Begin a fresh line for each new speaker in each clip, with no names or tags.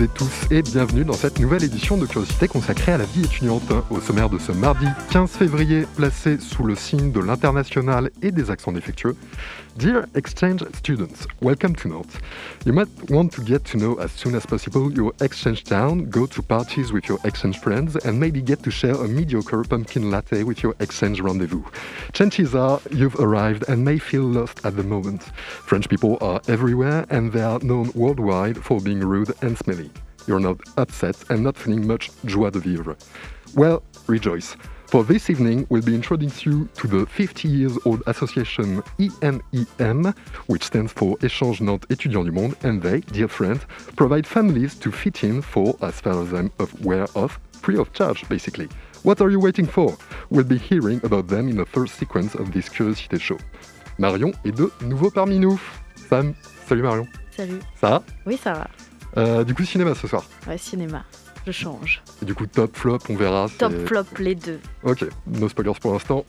Et tous et bienvenue dans cette nouvelle édition de Curiosité consacrée à la vie étudiante. Au sommaire de ce mardi 15 février, placé sous le signe de l'international et des accents défectueux, Dear exchange students, welcome to Nantes. You might want to get to know as soon as possible your exchange town, go to parties with your exchange friends, and maybe get to share a mediocre pumpkin latte with your exchange rendezvous. Chances are you've arrived and may feel lost at the moment. French people are everywhere and they are known worldwide for being rude and smelly. You're not upset and not feeling much joie de vivre. Well, rejoice. For this evening, we'll be introducing you to the 50 years old association ENEM, which stands for Échange Nantes Étudiants du Monde, and they, dear friends, provide families to fit in for, as far as I'm aware of, free of charge, basically. What are you waiting for? We'll be hearing about them in the first sequence of this Curiosity Show. Marion est de nouveau parmi nous. Sam, salut Marion.
Salut.
Ça va
Oui, ça va.
Euh, du coup, cinéma ce soir.
Ouais, cinéma je change.
Et du coup, top, flop, on verra.
Top, flop, les deux.
Ok, no spoilers pour l'instant.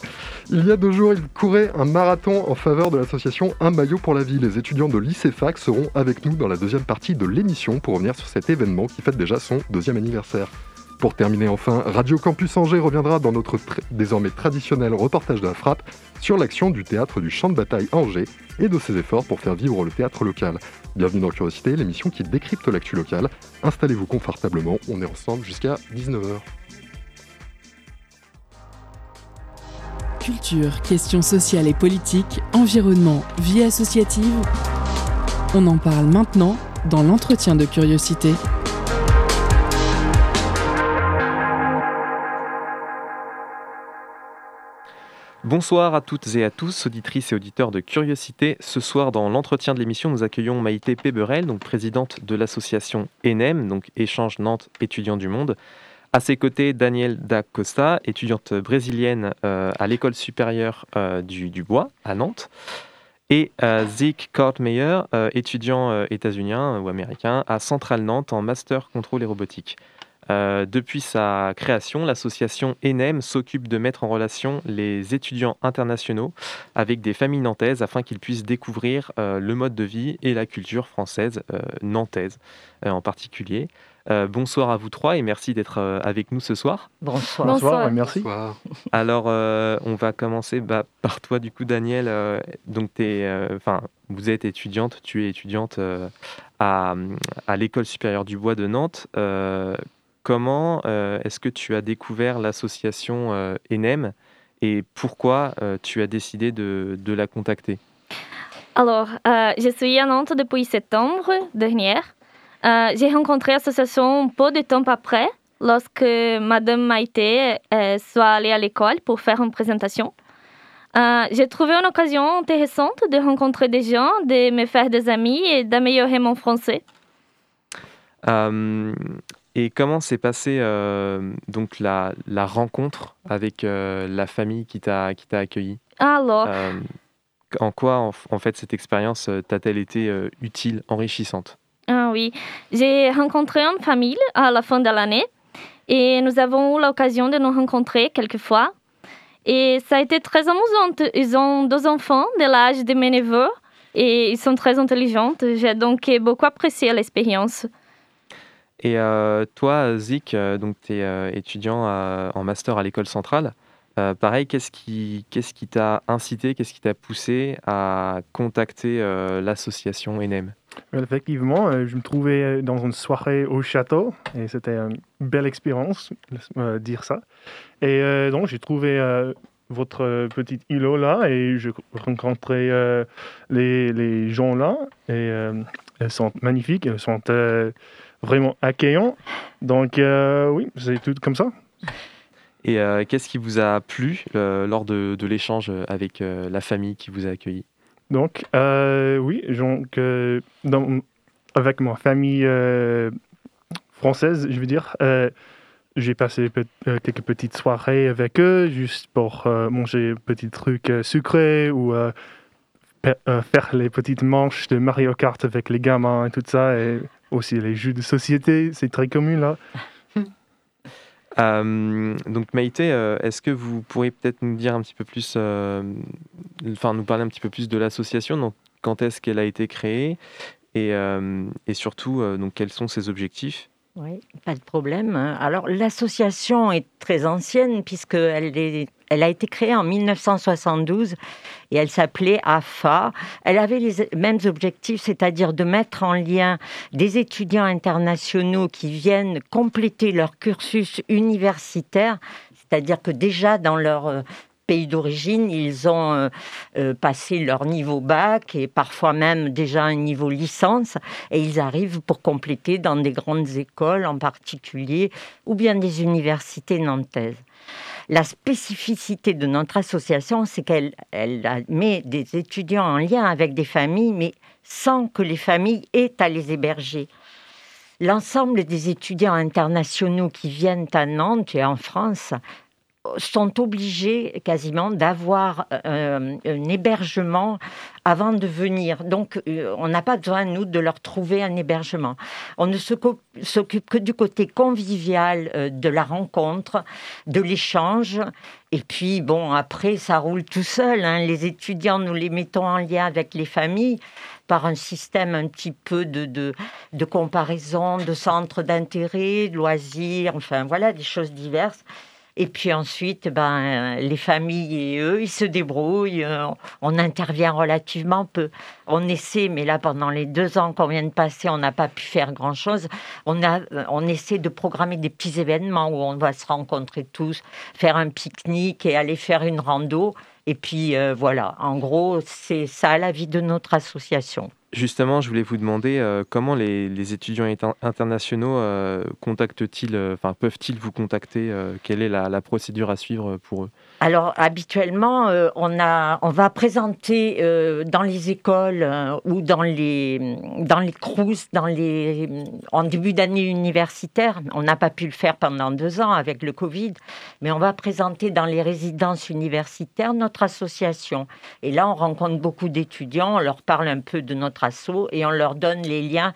il y a deux jours, il courait un marathon en faveur de l'association Un maillot pour la vie. Les étudiants de lycée FAC seront avec nous dans la deuxième partie de l'émission pour revenir sur cet événement qui fête déjà son deuxième anniversaire. Pour terminer enfin, Radio Campus Angers reviendra dans notre désormais traditionnel reportage de la frappe sur l'action du théâtre du champ de bataille Angers et de ses efforts pour faire vivre le théâtre local. Bienvenue dans Curiosité, l'émission qui décrypte l'actu locale. Installez-vous confortablement, on est ensemble jusqu'à 19h.
Culture, questions sociales et politiques, environnement, vie associative. On en parle maintenant dans l'entretien de Curiosité.
Bonsoir à toutes et à tous, auditrices et auditeurs de Curiosité. Ce soir, dans l'entretien de l'émission, nous accueillons Maïté Péberel, donc présidente de l'association ENEM, donc Échange Nantes Étudiants du Monde. À ses côtés, Danielle Da Costa, étudiante brésilienne euh, à l'école supérieure euh, du, Bois à Nantes. Et euh, Zeke Cartmeyer, étudiant états-unien ou américain à Centrale Nantes en master contrôle et robotique. Euh, depuis sa création, l'association ENEM s'occupe de mettre en relation les étudiants internationaux avec des familles nantaises afin qu'ils puissent découvrir euh, le mode de vie et la culture française, euh, nantaise en particulier. bonsoir à vous trois et merci d'être avec nous ce soir.
Bonsoir. Bonsoir, merci.
Alors, on va commencer bah, par toi, du coup, Daniel. donc, vous êtes étudiante, tu es étudiante à, à l'école supérieure du bois de Nantes. Comment euh, est-ce que tu as découvert l'association euh, ENEM et pourquoi euh, tu as décidé de, la contacter?
Alors, je suis à Nantes depuis septembre dernier. J'ai rencontré l'association peu de temps après, lorsque Madame Maïté soit allée à l'école pour faire une présentation. J'ai trouvé une occasion intéressante de rencontrer des gens, de me faire des amis et d'améliorer mon français.
Et comment s'est passée euh, donc la, la, rencontre avec euh, la famille qui t'a qui t'a accueilli?
Alors. Euh,
en quoi en, fait cette expérience t'a-t-elle été utile, enrichissante?
Ah oui, j'ai rencontré une famille à la fin de l'année et nous avons eu l'occasion de nous rencontrer quelques fois. Et ça a été très amusant. Ils ont deux enfants de l'âge de mes neveux et ils sont très intelligents. J'ai donc beaucoup apprécié l'expérience.
Et euh, toi, Zik, euh, donc tu es euh, étudiant en master à l'école centrale. pareil, qu'est-ce qui qu'est-ce qui t'a incité, qu'est-ce qui t'a poussé à contacter l'association ENEM?
Effectivement, je me trouvais dans une soirée au château et c'était une belle expérience, dire ça. Et donc j'ai trouvé votre petite îlot là et je rencontrais les, les, gens là et elles sont magnifiques, elles sont vraiment accueillant. Donc, euh, oui, c'est tout comme ça.
Et qu'est-ce qui vous a plu lors de, de l'échange avec la famille qui vous a accueilli?
Donc, oui, donc, dans, avec ma famille française, je veux dire, j'ai passé quelques petites soirées avec eux, juste pour manger petits trucs sucrés ou faire les petites manches de Mario Kart avec les gamins et tout ça, et aussi les jeux de société, c'est très commun là.
Euh, donc Maïté, euh, est-ce que vous pourriez peut-être nous dire un petit peu plus, euh, enfin nous parler un petit peu plus de l'association, donc quand est-ce qu'elle a été créée et, et surtout donc quels sont ses objectifs?
Oui, pas de problème. Alors l'association est très ancienne puisqu'elle est, elle a été créée en 1972 et elle s'appelait AFA. Elle avait les mêmes objectifs, c'est-à-dire de mettre en lien des étudiants internationaux qui viennent compléter leur cursus universitaire, c'est-à-dire que déjà dans leur pays d'origine, ils ont euh, euh, passé leur niveau bac et parfois même déjà un niveau licence et ils arrivent pour compléter dans des grandes écoles en particulier ou bien des universités nantaises. La spécificité de notre association, c'est qu'elle elle met des étudiants en lien avec des familles, mais sans que les familles aient à les héberger. L'ensemble des étudiants internationaux qui viennent à Nantes et en France sont obligés quasiment d'avoir euh, un hébergement avant de venir. Donc, euh, on n'a pas besoin, nous, de leur trouver un hébergement. On ne s'occupe que du côté convivial euh, de la rencontre, de l'échange. Et puis, bon, après, ça roule tout seul. Hein. Les étudiants, nous les mettons en lien avec les familles par un système un petit peu de, de, de comparaison, de centres d'intérêt, de loisirs, enfin, voilà, des choses diverses. Et puis ensuite, ben, les familles et eux, ils se débrouillent. Euh, on intervient relativement peu. On essaie, mais là, pendant les deux ans qu'on vient de passer, on n'a pas pu faire grand-chose. On, a, on essaie de programmer des petits événements où on va se rencontrer tous, faire un pique-nique et aller faire une rando. Et puis euh, voilà, en gros, c'est ça la vie de notre association.
Justement, je voulais vous demander euh, comment les, étudiants internationaux euh, contactent-ils, enfin peuvent-ils vous contacter Quelle est la, procédure à suivre pour eux?
Alors habituellement, euh, on, a, on va présenter euh, dans les écoles euh, ou dans les dans les crous, dans les en début d'année universitaire. On n'a pas pu le faire pendant deux ans avec le Covid, mais on va présenter dans les résidences universitaires notre association. Et là, on rencontre beaucoup d'étudiants, on leur parle un peu de notre et on leur donne les liens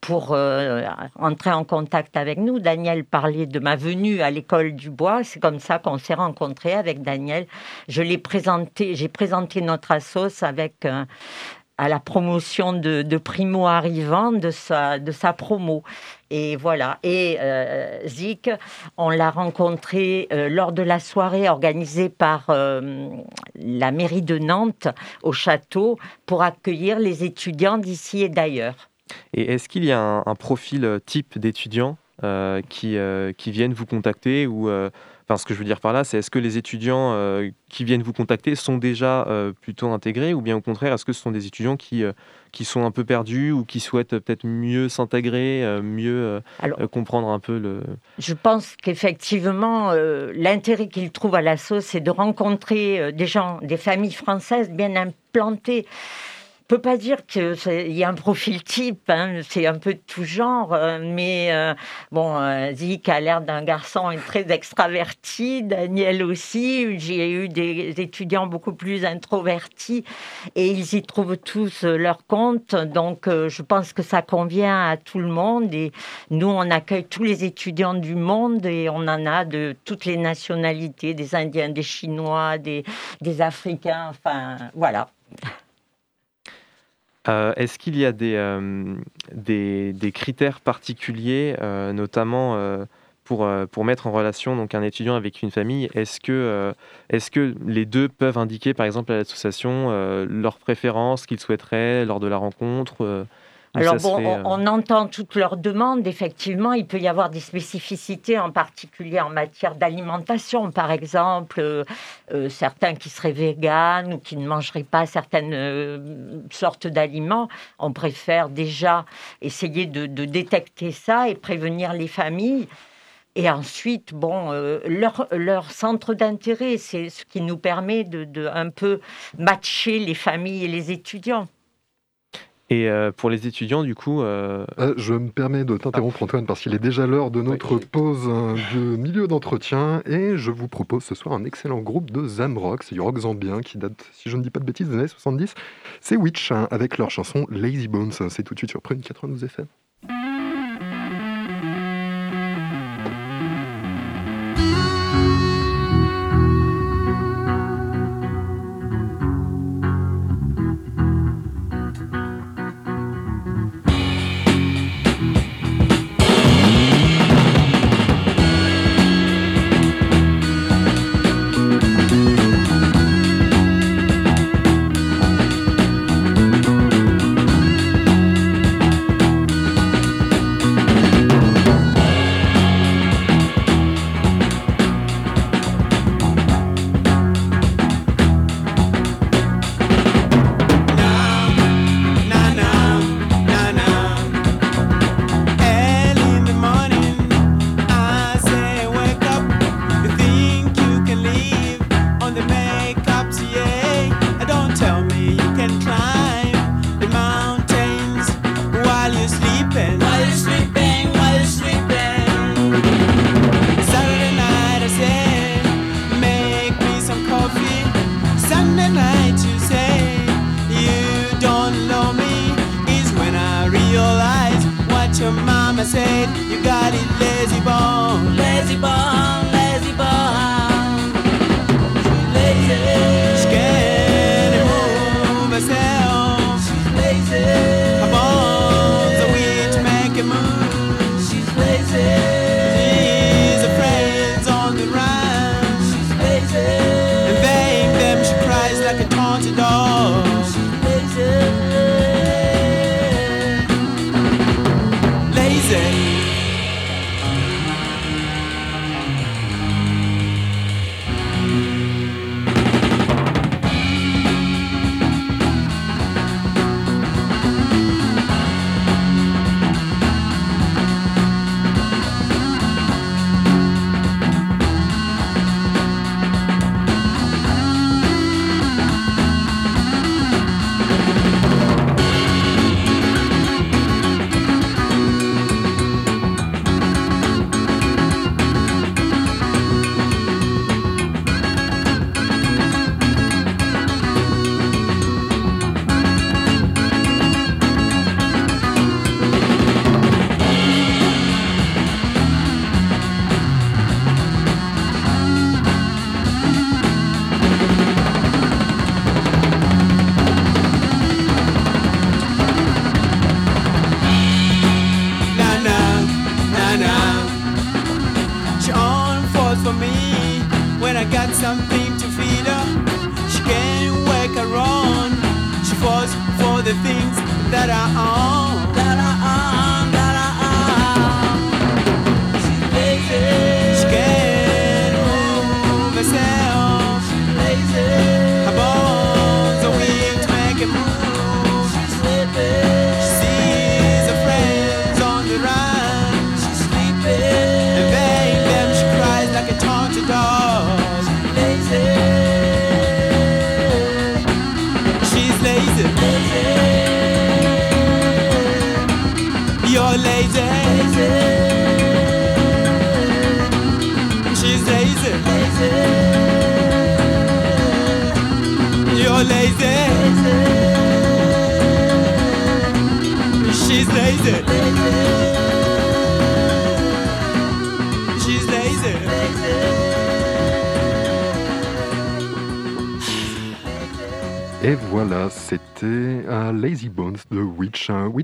pour euh, entrer en contact avec nous. Daniel parlait de ma venue à l'école du bois. C'est comme ça qu'on s'est rencontrés avec Daniel. Je l'ai présenté, j'ai présenté notre assos avec euh, à la promotion de, primo arrivant de sa, de sa promo. Et voilà. Et euh, Zik, on l'a rencontré lors de la soirée organisée par la mairie de Nantes au château pour accueillir les étudiants d'ici et d'ailleurs.
Et est-ce qu'il y a un, profil euh, type d'étudiants euh, qui, euh, qui viennent vous contacter ou Enfin, ce que je veux dire par là, c'est est-ce que les étudiants qui viennent vous contacter sont déjà plutôt intégrés ou bien au contraire, est-ce que ce sont des étudiants qui, qui sont un peu perdus ou qui souhaitent peut-être mieux s'intégrer, mieux comprendre un peu le...
Je pense qu'effectivement, l'intérêt qu'ils trouvent à l'assaut, c'est de rencontrer des gens, des familles françaises bien implantées peut pas dire qu'il y a un profil type, hein, c'est un peu de tout genre, euh, mais euh, bon, euh, Zik a l'air d'un garçon très extraverti, Daniel aussi, j'ai eu des étudiants beaucoup plus introvertis et ils y trouvent tous leur compte, donc je pense que ça convient à tout le monde et nous on accueille tous les étudiants du monde et on en a de toutes les nationalités, des Indiens, des Chinois, des, des Africains, enfin voilà.
Euh, est-ce qu'il y a des, euh, critères particuliers, euh, notamment pour, mettre en relation donc, un étudiant avec une famille? Est-ce que, que les deux peuvent indiquer, par exemple, à l'association leurs préférences qu'ils souhaiteraient lors de la rencontre
alors bon, euh, on, entend toutes leurs demandes. Effectivement, il peut y avoir des spécificités, en particulier en matière d'alimentation. Par exemple, euh, euh, certains qui seraient véganes ou qui ne mangeraient pas certaines sortes d'aliments. On préfère déjà essayer de, détecter ça et prévenir les familles. Et ensuite, bon, euh, leur, leur centre d'intérêt, c'est ce qui nous permet de, de un peu matcher les familles et les étudiants.
Et euh, pour les étudiants, du coup... Euh...
Euh, je me permets de t'interrompre, Antoine, parce qu'il est déjà l'heure de notre
Oui.
pause de milieu d'entretien. Et je vous propose ce soir un excellent groupe de Zamrock. C'est du rock zambien qui date, si je ne dis pas de bêtises, des années 70. C'est Witch, hein, avec leur chanson Lazy Bones. C'est tout de suite sur Prune 92 FM.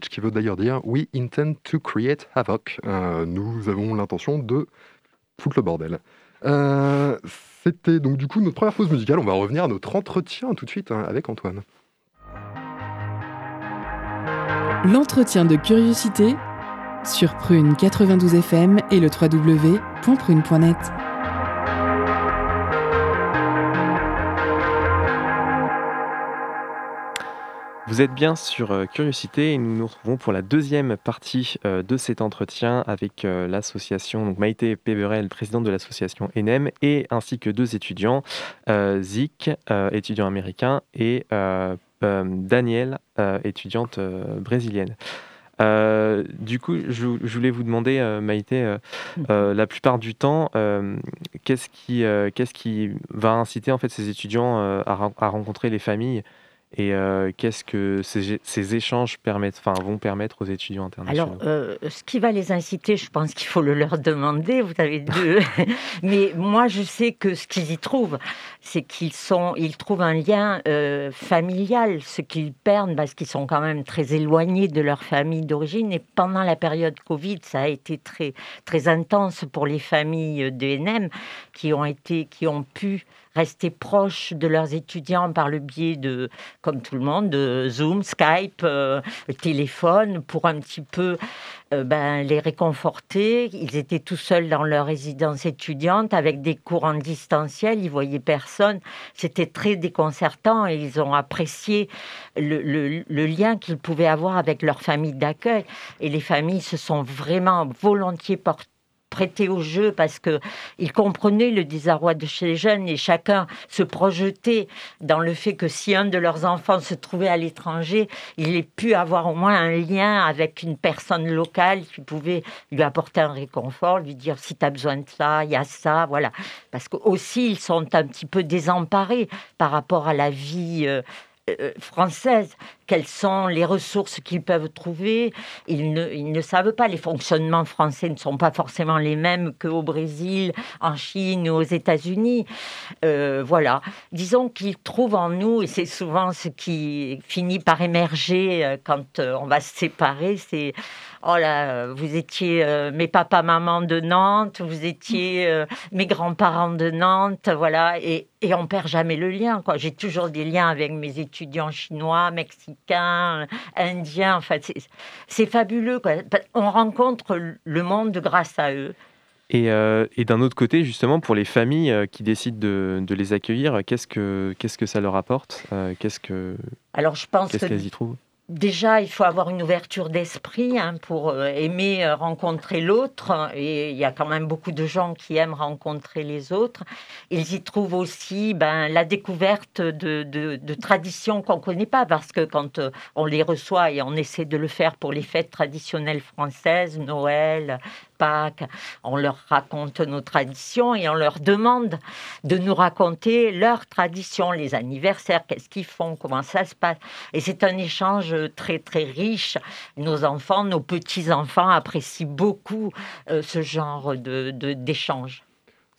Qui veut d'ailleurs dire We intend to create havoc. Euh, nous avons l'intention de foutre le bordel. Euh, c'était donc du coup notre première pause musicale. On va revenir à notre entretien tout de suite hein, avec Antoine.
L'entretien de curiosité sur Prune 92 FM et le www.prune.net.
Vous êtes bien sur euh, Curiosité et nous nous retrouvons pour la deuxième partie euh, de cet entretien avec euh, l'association donc Maïté Péberel, présidente de l'association ENEM, et ainsi que deux étudiants, Zik, étudiant américain, et euh, Daniel, étudiante brésilienne. Du coup, je, voulais vous demander, Maïté, la plupart du temps, qu'est-ce qui, va inciter en fait ces étudiants à rencontrer les familles et euh, qu'est-ce que ces, ces échanges permettent, vont permettre aux étudiants internationaux?
Alors, euh, ce qui va les inciter, je pense qu'il faut le leur demander. Vous avez deux. Mais moi, je sais que ce qu'ils y trouvent, c'est qu'ils sont, ils trouvent un lien euh, familial, ce qu'ils perdent parce qu'ils sont quand même très éloignés de leur famille d'origine. Et pendant la période Covid, ça a été très, très intense pour les familles de qui ont été, qui ont pu rester proches de leurs étudiants par le biais de, comme tout le monde, de Zoom, Skype, euh, téléphone, pour un petit peu euh, ben, les réconforter. Ils étaient tout seuls dans leur résidence étudiante avec des cours en distanciel, ils voyaient personne. C'était très déconcertant et ils ont apprécié le, le- le lien qu'ils pouvaient avoir avec leur famille d'accueil. Et les familles se sont vraiment volontiers portées prêtés au jeu parce que ils comprenaient le désarroi de chez les jeunes et chacun se projetait dans le fait que si un de leurs enfants se trouvait à l'étranger, il ait pu avoir au moins un lien avec une personne locale qui pouvait lui apporter un réconfort, lui dire si tu as besoin de ça, il y a ça, voilà. Parce que aussi ils sont un petit peu désemparés par rapport à la vie euh, française. Quelles sont les ressources qu'ils peuvent trouver ils ne, savent pas. Les fonctionnements français ne sont pas forcément les mêmes qu'au Brésil, en Chine ou aux États-Unis. Euh, voilà. Disons qu'ils trouvent en nous, et c'est souvent ce qui finit par émerger euh, quand euh, on va se séparer, c'est Oh là, vous étiez euh, mes papas, maman de Nantes, vous étiez euh, mes grands-parents de Nantes, voilà, et, et on perd jamais le lien. quoi. J'ai toujours des liens avec mes étudiants chinois, mexicains, indiens. Enfin, c'est- c'est fabuleux. quoi. On rencontre le monde grâce à eux.
Et, euh, et d'un autre côté, justement, pour les familles euh, qui décident de, de les accueillir, qu'est-ce que, qu'est-ce que ça leur apporte Euh, Qu'est-ce que,
Alors je pense
qu'est-ce
que
qu'elles y trouvent?
Déjà, il faut avoir une ouverture d'esprit hein, pour euh, aimer euh, rencontrer l'autre. Et il y a quand même beaucoup de gens qui aiment rencontrer les autres. Ils y trouvent aussi ben, la découverte de, de- de traditions qu'on ne connaît pas, parce que quand euh, on les reçoit et on essaie de le faire pour les fêtes traditionnelles françaises, Noël, On leur raconte nos traditions et on leur demande de nous raconter leurs traditions, les anniversaires, qu'est-ce qu'ils font, comment ça se passe. Et c'est un échange très, très riche. Nos enfants, nos petits-enfants apprécient beaucoup euh, ce genre de, de- d'échange.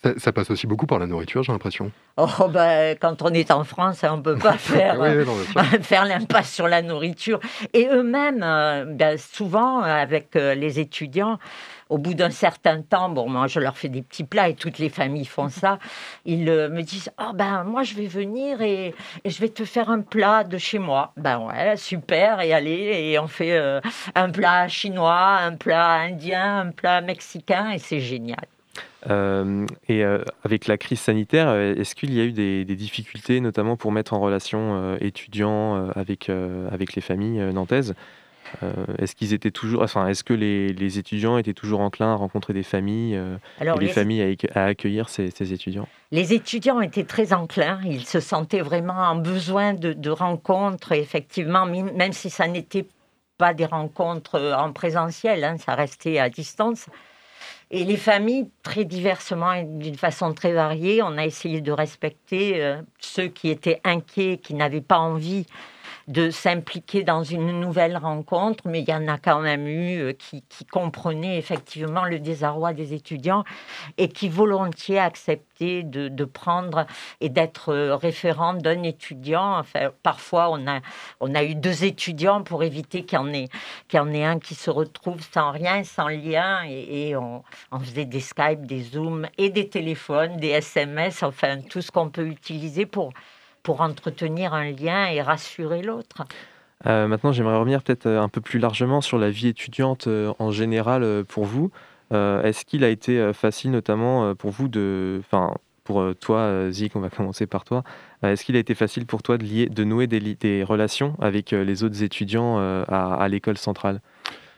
Ça, ça passe aussi beaucoup par la nourriture, j'ai l'impression.
Oh, ben, quand on est en France, on ne peut pas faire,
Oui,
euh,
non,
faire l'impasse sur la nourriture. Et eux-mêmes, euh, ben, souvent, euh, avec les étudiants, au bout d'un certain temps, bon, moi, je leur fais des petits plats et toutes les familles font ça. Ils me disent Oh, ben, moi, je vais venir et, et je vais te faire un plat de chez moi. Ben, ouais, super. Et allez, et on fait euh, un plat chinois, un plat indien, un plat mexicain, et c'est génial.
Euh, et euh, avec la crise sanitaire, euh, est-ce qu'il y a eu des, des difficultés, notamment pour mettre en relation étudiants avec, avec les familles nantaises? Euh, Est-ce qu'ils étaient toujours, enfin, est-ce que les, les étudiants étaient toujours enclins à rencontrer des familles euh,
Alors,
et les
les-
familles à, acc- à accueillir ces, ces étudiants?
Les étudiants étaient très enclins, ils se sentaient vraiment en besoin de, de rencontres, effectivement, même si ça n'était pas des rencontres en présentiel, hein, ça restait à distance. Et les familles, très diversement et d'une façon très variée, on a essayé de respecter euh, ceux qui étaient inquiets, qui n'avaient pas envie de s'impliquer dans une nouvelle rencontre, mais il y en a quand même eu euh, qui, comprenaient effectivement le désarroi des étudiants et qui volontiers acceptaient de, prendre et d'être euh, référent d'un étudiant. Enfin, parfois, on a, on a eu deux étudiants pour éviter qu'il y, en ait- ait un qui se retrouve sans rien, sans lien, et, et on, on faisait des Skype, des Zooms et des téléphones, des SMS, enfin tout ce qu'on peut utiliser pour, pour entretenir un lien et rassurer l'autre.
Euh, Maintenant, j'aimerais revenir peut-être euh, un peu plus largement sur la vie étudiante euh, en général pour vous. Euh, Est-ce qu'il a été facile, notamment pour vous, de, enfin, pour toi, Zik, on va commencer par toi. Est-ce qu'il a été facile pour toi de, lier, de nouer des, relations avec les autres étudiants à, à l'école centrale?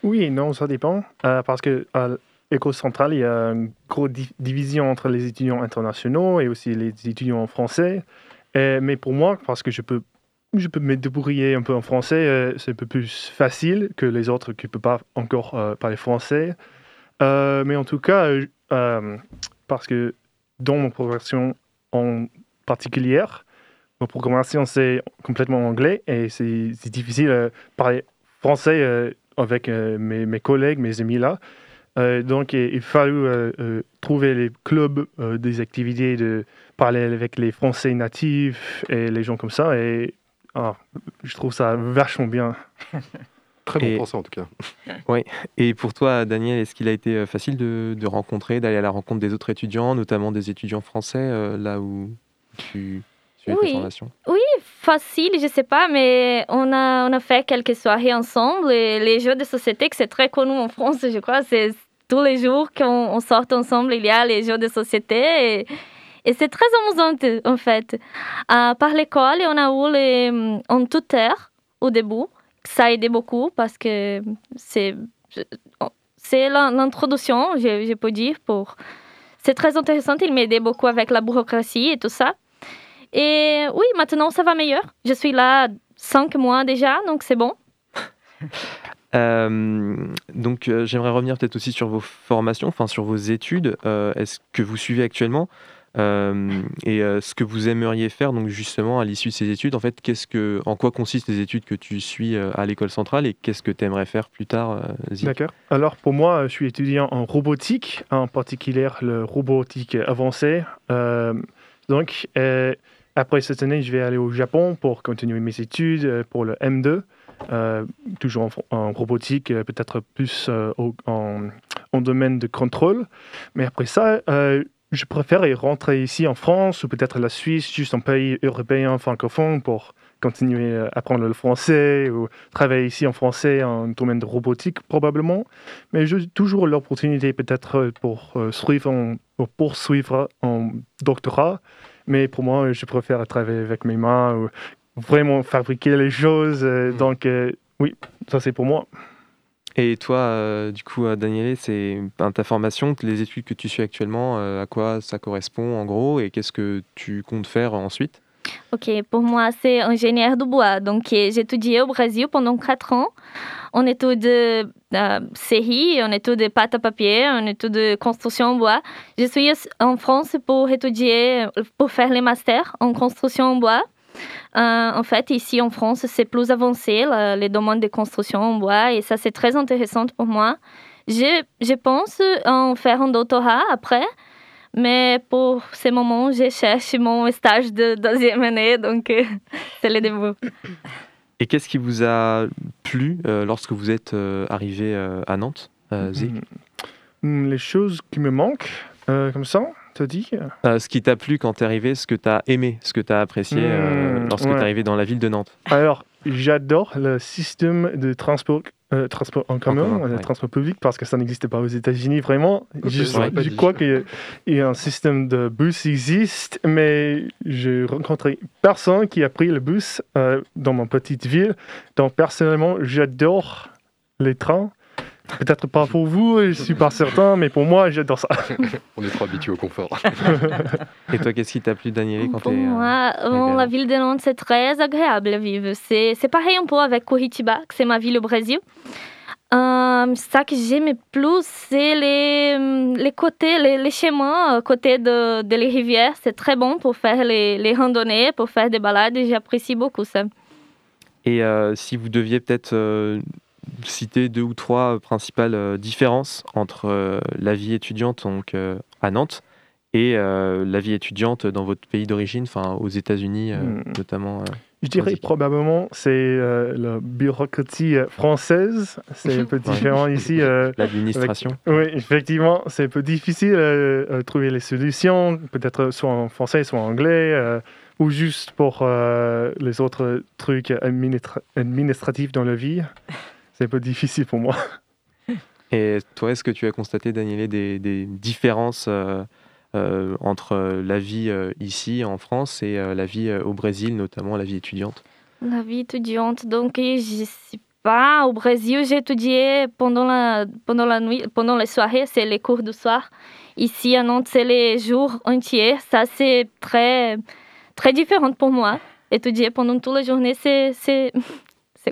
Oui et non, ça dépend. Euh, parce que à l'école centrale, il y a une grosse di- division entre les étudiants internationaux et aussi les étudiants français. Euh, mais pour moi, parce que je peux, je peux me débrouiller un peu en français, euh, c'est un peu plus facile que les autres qui ne peuvent pas encore euh, parler français. Mais en tout cas, parce que dans mon programmation en particulier, ma programmation c'est complètement anglais et c'est difficile de parler français avec mes collègues, mes amis là. Euh, donc, il, il euh, euh, trouver les clubs, euh, des activités, de parler avec les Français natifs et les gens comme ça. Et ah, je trouve ça vachement bien.
Très bon
Et-
français en tout cas.
Et pour toi, Daniel, est-ce qu'il a été facile de, de rencontrer, d'aller à la rencontre des autres étudiants, notamment des étudiants français, euh, là où tu suivais
Oui.
tes formations
Facile, je sais pas, mais on a, on a fait quelques soirées ensemble. Et les jeux de société, que c'est très connu en France, je crois, c'est tous les jours qu'on on sort ensemble, il y a les jeux de société. Et, c'est très amusant, en fait. Euh, par l'école, on a eu les, un tuteur au début. Ça a aidé beaucoup parce que c'est c'est l'in- l'introduction, je, je peux dire. Pour... C'est très intéressant, il m'a aidé beaucoup avec la bureaucratie et tout ça. Et oui, maintenant ça va meilleur. Je suis là cinq mois déjà, donc c'est bon.
Euh, donc, euh, j'aimerais revenir peut-être aussi sur vos formations, enfin sur vos études. Euh, Est-ce que vous suivez actuellement et ce que vous aimeriez faire, donc justement à l'issue de ces études, en fait, qu'est-ce que, en quoi consistent les études que tu suis à l'école centrale et qu'est-ce que tu aimerais faire plus tard,
D'accord. Alors, pour moi, je suis étudiant en robotique, en particulier le robotique avancée. Donc, après cette année, je vais aller au Japon pour continuer mes études pour le M2. Euh, toujours en, robotique, euh, peut-être plus euh, en, en domaine de contrôle. Mais après ça, je préfère rentrer ici en France ou peut-être la Suisse, juste un pays européen francophone pour continuer à apprendre le français ou travailler ici en français en domaine de robotique probablement. Mais j'ai toujours l'opportunité peut-être pour, suivre pour poursuivre en doctorat. Mais pour moi, je préfère travailler avec mes mains ou vraiment fabriquer les choses. euh,
Mhm.
Donc euh, oui, ça c'est pour moi.
Et toi, euh, du coup, Daniele, c'est ben, ta formation, les études que tu suis actuellement, euh, à quoi ça correspond en gros et qu'est-ce que tu comptes faire ensuite?
Ok, pour moi, c'est ingénieur du bois. Donc, j'ai étudié au Brésil pendant quatre ans. On étude euh, série, on étude pâte à papier, on étude construction en bois. Je suis en France pour étudier, pour faire les masters en construction en bois. Euh, en fait, ici en France, c'est plus avancé, la- les domaines de construction en bois, et ça, c'est très intéressant pour moi. Je, je pense en faire un doctorat après, mais pour ce moment, je cherche mon stage de deuxième année, donc euh, c'est le début.
Et qu'est-ce qui vous a plu euh, lorsque vous êtes euh, arrivé euh, à Nantes, euh, Zik
Hmm, Les choses qui me manquent, euh, comme ça, tu dis
Euh, Ce qui t'a plu quand t'es arrivé, ce que t'as aimé, ce que t'as apprécié euh,
Hmm,
lorsque
ouais.
t'es arrivé dans la ville de Nantes
Alors, j'adore le système de transport, euh, transport en commun,
ouais.
transport public, parce que ça n'existe pas aux États-Unis vraiment. Je
dit.
crois qu'il y a un système de bus existe, mais j'ai rencontré personne qui a pris le bus euh, dans ma petite ville. Donc, personnellement, j'adore les trains. Peut-être pas pour vous, je suis pas certain, mais pour moi, j'adore ça.
On est trop habitué au confort.
Et toi, qu'est-ce qui t'a plu, Daniele, quand
Pour
t'es... euh,
moi, bon,
à
la
Nantes
ville de Nantes, c'est très agréable à vivre. C'est c'est pareil un peu avec Curitiba, que c'est ma ville au Brésil. Euh, ça que j'aime plus, c'est les, les côtés, les, les chemins à côté de, de les rivières. C'est très bon pour faire les, les randonnées, pour faire des balades. J'apprécie beaucoup ça.
Et euh, si vous deviez peut-être euh, citer deux ou trois principales euh, différences entre euh, la vie étudiante donc, euh, à Nantes et euh, la vie étudiante dans votre pays d'origine, enfin aux États-Unis euh,
Hmm.
notamment. euh.
Je dirais probablement c'est euh, la bureaucratie euh, française. C'est un peu différent ici. euh,
l'administration.
Oui, effectivement, c'est un peu difficile euh, à trouver les solutions, peut-être soit en français, soit en anglais, euh, ou juste pour euh, les autres trucs administra- administratifs dans la vie. C'est un peu difficile pour moi.
Et toi, est-ce que tu as constaté, Daniele, des, des différences euh, euh, entre la vie euh, ici en France et euh, la vie euh, au Brésil, notamment la vie étudiante?
La vie étudiante, donc je sais pas. Au Brésil, j'ai étudié pendant la, pendant la nuit, pendant les soirées, c'est les cours du soir. Ici à Nantes, c'est les jours entiers. Ça, c'est très, très différent pour moi. Étudier pendant toute la journée, c'est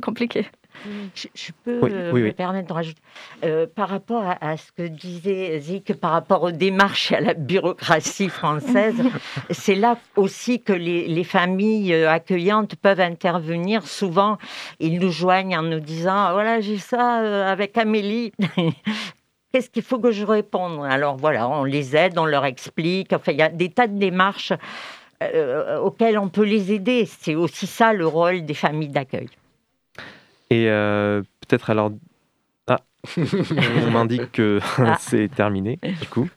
compliqué.
Je, je peux
Oui,
euh,
oui,
me
oui.
permettre de rajouter, euh, par rapport à, à ce que disait Zik, par rapport aux démarches et à la bureaucratie française, c'est là aussi que les, les familles euh, accueillantes peuvent intervenir. Souvent, ils nous joignent en nous disant Voilà, j'ai ça avec Amélie. Qu'est-ce qu'il faut que je réponde? Alors voilà, on les aide, on leur explique. Enfin, il y a des tas de démarches auxquelles on peut les aider. C'est aussi ça le rôle des familles d'accueil.
Et euh, peut-être alors. On m'indique que
Ah.
c'est terminé, du coup.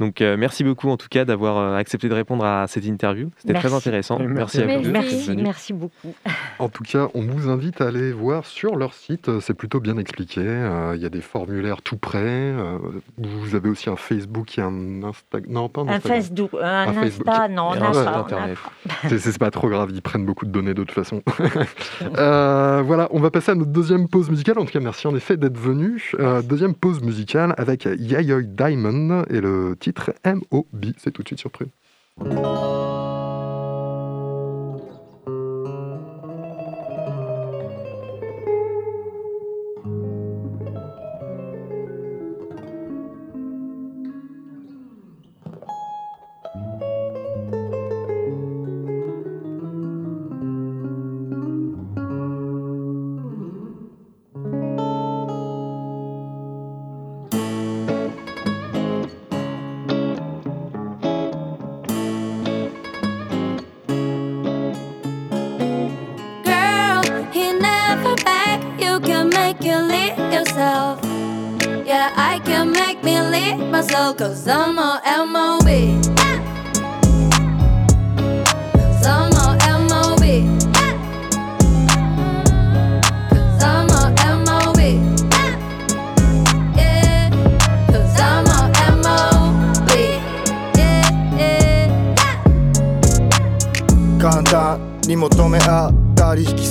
Donc, euh, merci beaucoup en tout cas d'avoir euh, accepté de répondre à cette interview. C'était très intéressant.
Merci
Merci,
à vous
Merci.
beaucoup.
En tout cas, on vous invite à aller voir sur leur site, euh, c'est plutôt bien expliqué. euh, Il y a des formulaires tout euh, vous avez aussi un Facebook et un Instagram. Non, pas un
Un
Instagram.
Facebook, un,
Un Facebook.
Insta, non, on
Et
n'a
un.
C'est- C'est pas trop grave, ils prennent beaucoup de données de toute façon. Euh, voilà, on va passer à notre deuxième pause musicale. En tout cas, merci en effet d'être venu. Euh, deuxième pause musicale avec Yayoi Diamond et le titre M.O.B. C'est tout de suite sur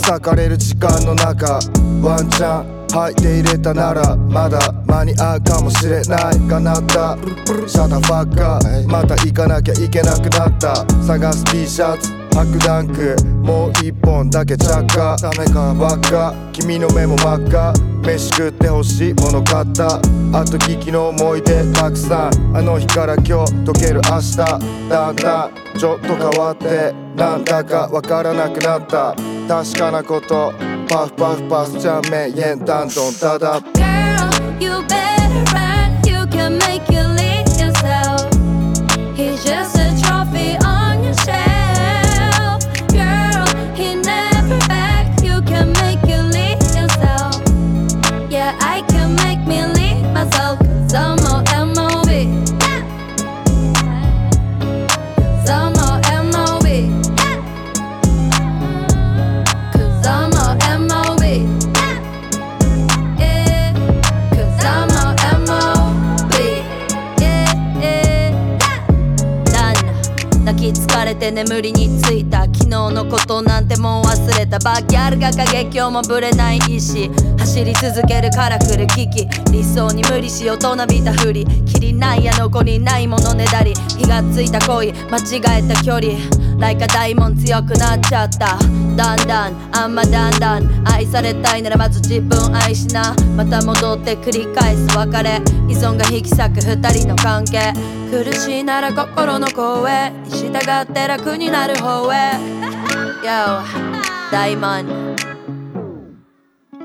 裂かれる時間の中ワンチャン履いて入れたならまだ間に合うかもしれないかなった。シャタファッカーまた行かなきゃいけなくなった。探す T シャツ履くダンクもう一本だけ着火ダメかばっか君の目も真っ赤。飯食って欲しいもの買った。あと聞きの思い出たくさん。あの日から今日溶ける明日。だんだんちょっと変わってなんだかわからなくなった。確かなこと。パフパフパスちゃんめん担当ただ
Girl, you better
て眠りについた昨日のことなんてもう忘れたバギャルが過激今日もぶれない意志。走り続けるから来る危機。理想に無理しようとなびたふり。きりないや残りないものねだり。火がついた恋。間違えた距離。ライカ大門強くなっちゃった。だんだん。あんまだんだん。愛されたいならまず自分愛しな。また戻って繰り返す。別れ。依存が引き裂く二人の関係。苦しいなら心の声。従って楽になる方へ。Yo 大門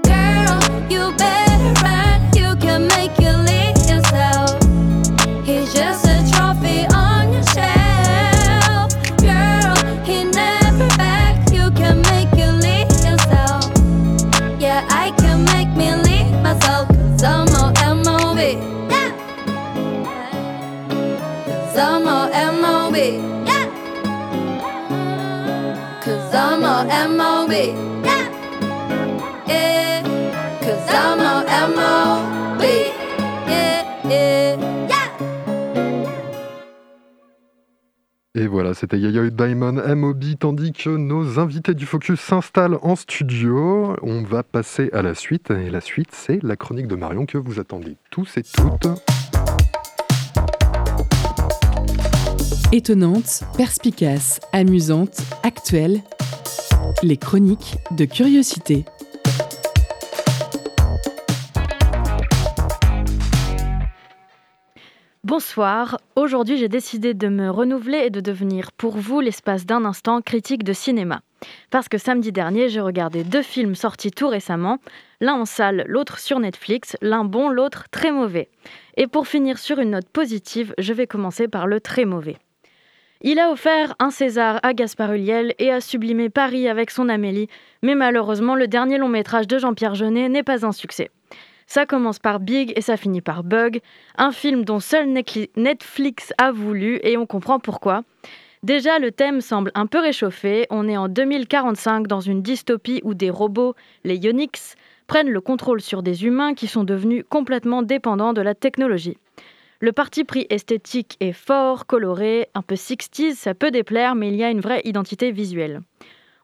Girl, you better run.
Voilà, c'était Yaya Diamond MOB, tandis que nos invités du Focus s'installent en studio. On va passer à la suite, et la suite, c'est la chronique de Marion que vous attendez tous et toutes.
Étonnante, perspicace, amusante, actuelle. Les chroniques de curiosité.
Bonsoir, aujourd'hui j'ai décidé de me renouveler et de devenir pour vous l'espace d'un instant critique de cinéma. Parce que samedi dernier j'ai regardé deux films sortis tout récemment, l'un en salle, l'autre sur Netflix, l'un bon, l'autre très mauvais. Et pour finir sur une note positive, je vais commencer par le très mauvais. Il a offert un César à Gaspard Ulliel et a sublimé Paris avec son Amélie, mais malheureusement le dernier long métrage de Jean-Pierre Jeunet n'est pas un succès. Ça commence par Big et ça finit par Bug, un film dont seul Netflix a voulu et on comprend pourquoi. Déjà, le thème semble un peu réchauffé. On est en 2045 dans une dystopie où des robots, les Yonix, prennent le contrôle sur des humains qui sont devenus complètement dépendants de la technologie. Le parti pris esthétique est fort, coloré, un peu 60s, ça peut déplaire, mais il y a une vraie identité visuelle.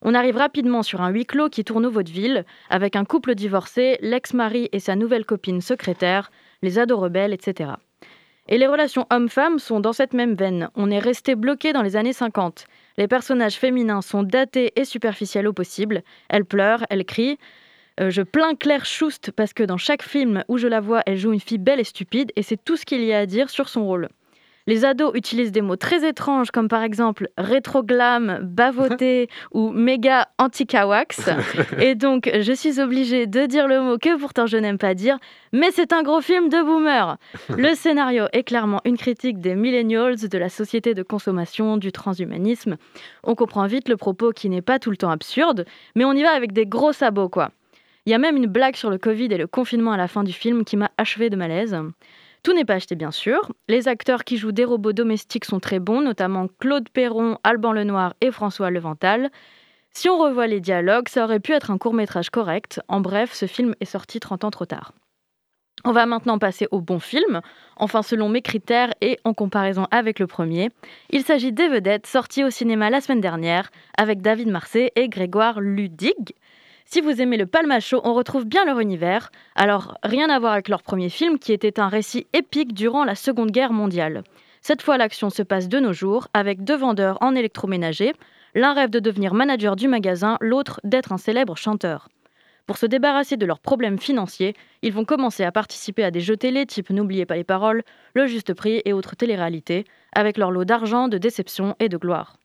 On arrive rapidement sur un huis clos qui tourne au vaudeville, avec un couple divorcé, l'ex-mari et sa nouvelle copine secrétaire, les ados rebelles, etc. Et les relations hommes-femmes sont dans cette même veine. On est resté bloqué dans les années 50. Les personnages féminins sont datés et superficiels au possible. Elles pleurent, elles crient. Euh, je plains Claire Schust parce que dans chaque film où je la vois, elle joue une fille belle et stupide, et c'est tout ce qu'il y a à dire sur son rôle. Les ados utilisent des mots très étranges comme par exemple rétro-glam, bavoté ou méga anti-kawax. Et donc, je suis obligée de dire le mot que pourtant je n'aime pas dire, mais c'est un gros film de boomer. Le scénario est clairement une critique des millennials, de la société de consommation, du transhumanisme. On comprend vite le propos qui n'est pas tout le temps absurde, mais on y va avec des gros sabots, quoi. Il y a même une blague sur le Covid et le confinement à la fin du film qui m'a achevé de malaise. Tout n'est pas acheté, bien sûr. Les acteurs qui jouent des robots domestiques sont très bons, notamment Claude Perron, Alban Lenoir et François Levental. Si on revoit les dialogues, ça aurait pu être un court-métrage correct. En bref, ce film est sorti 30 ans trop tard. On va maintenant passer au bon film, enfin selon mes critères et en comparaison avec le premier. Il s'agit des vedettes sorties au cinéma la semaine dernière avec David Marseille et Grégoire Ludig. Si vous aimez le Palmacho, on retrouve bien leur univers. Alors, rien à voir avec leur premier film qui était un récit épique durant la Seconde Guerre mondiale. Cette fois, l'action se passe de nos jours avec deux vendeurs en électroménager. L'un rêve de devenir manager du magasin, l'autre d'être un célèbre chanteur. Pour se débarrasser de leurs problèmes financiers, ils vont commencer à participer à des jeux télé type N'oubliez pas les paroles, Le Juste Prix et autres téléréalités, avec leur lot d'argent, de déception et de gloire.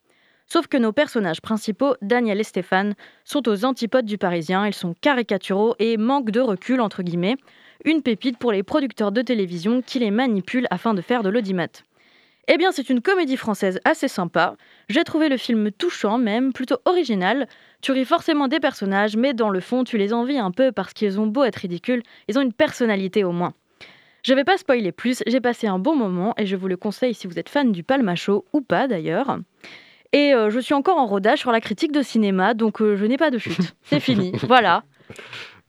Sauf que nos personnages principaux, Daniel et Stéphane, sont aux antipodes du parisien, ils sont caricaturaux et manquent de recul, entre guillemets, une pépite pour les producteurs de télévision qui les manipulent afin de faire de l'audimat. Eh bien, c'est une comédie française assez sympa. J'ai trouvé le film touchant, même plutôt original. Tu ris forcément des personnages, mais dans le fond, tu les envies un peu parce qu'ils ont beau être ridicules, ils ont une personnalité au moins. Je vais pas spoiler plus, j'ai passé un bon moment et je vous le conseille si vous êtes fan du Palmacho ou pas d'ailleurs. Et euh, je suis encore en rodage sur la critique de cinéma, donc euh, je n'ai pas de chute. C'est fini, voilà.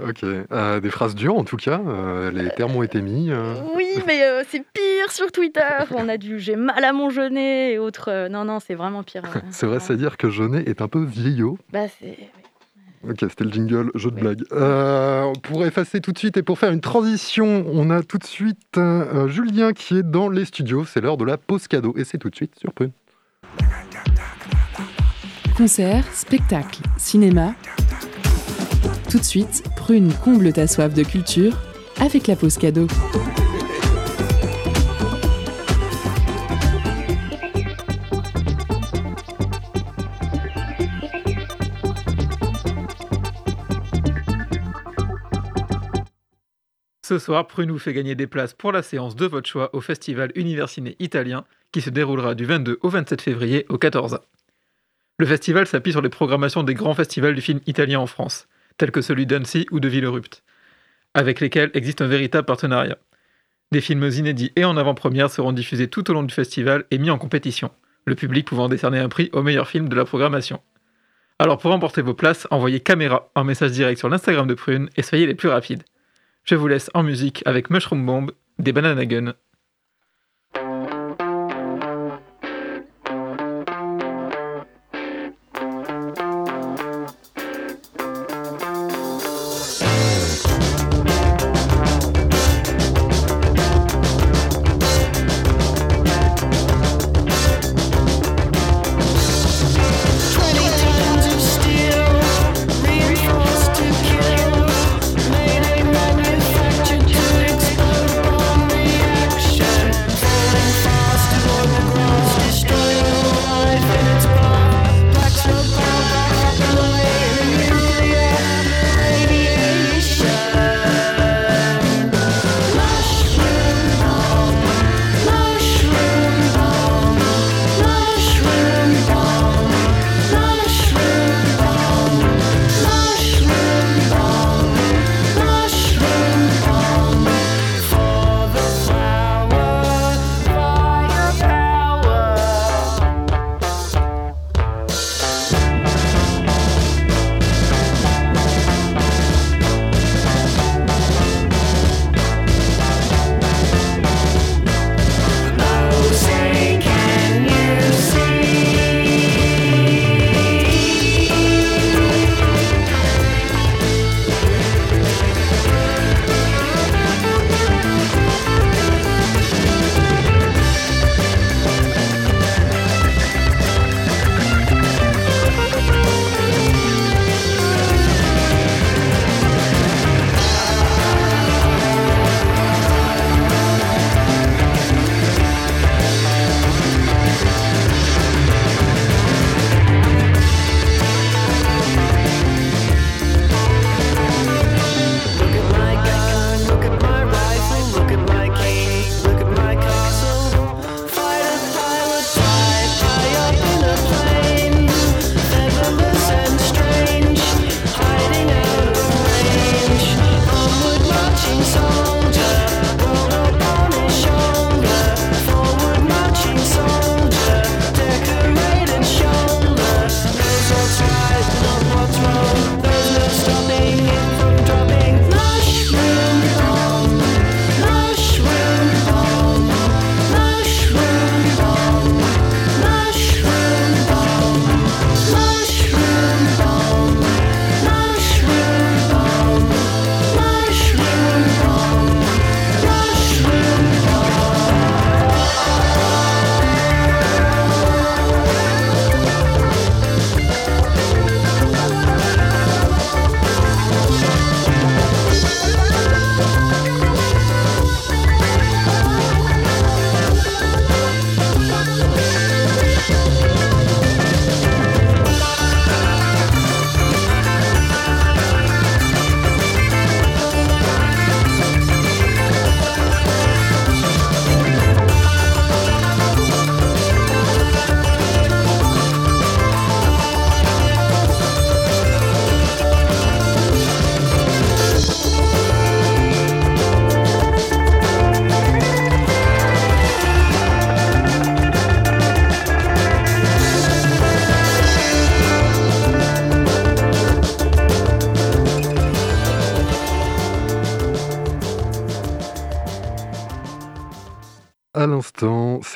Ok, euh, des phrases dures en tout cas, euh, les termes ont été mis. euh.
Oui, mais c'est pire sur Twitter. On a du j'ai mal à mon genet et autres. non, non, c'est vraiment pire.
C'est vrai, c'est à dire que Jeunet est un peu vieillot.
Bah, c'est.
Ok, c'était le jingle, jeu de blague. Euh, pour effacer tout de suite et pour faire une transition, on a tout de suite euh, Julien qui est dans les studios. C'est l'heure de la pause cadeau et c'est tout de suite sur Prune.
Concert, spectacle, cinéma. Tout de suite, Prune comble ta soif de culture avec la pause cadeau.
Ce soir, Prune vous fait gagner des places pour la séance de votre choix au Festival Universiné Italien qui se déroulera du 22 au 27 février au 14 A. Le festival s'appuie sur les programmations des grands festivals du film italien en France, tels que celui d'Annecy ou de Villerupt, avec lesquels existe un véritable partenariat. Des films inédits et en avant-première seront diffusés tout au long du festival et mis en compétition, le public pouvant décerner un prix au meilleur film de la programmation. Alors pour remporter vos places, envoyez caméra en message direct sur l'Instagram de Prune et soyez les plus rapides. Je vous laisse en musique avec Mushroom Bomb des Banana Gun.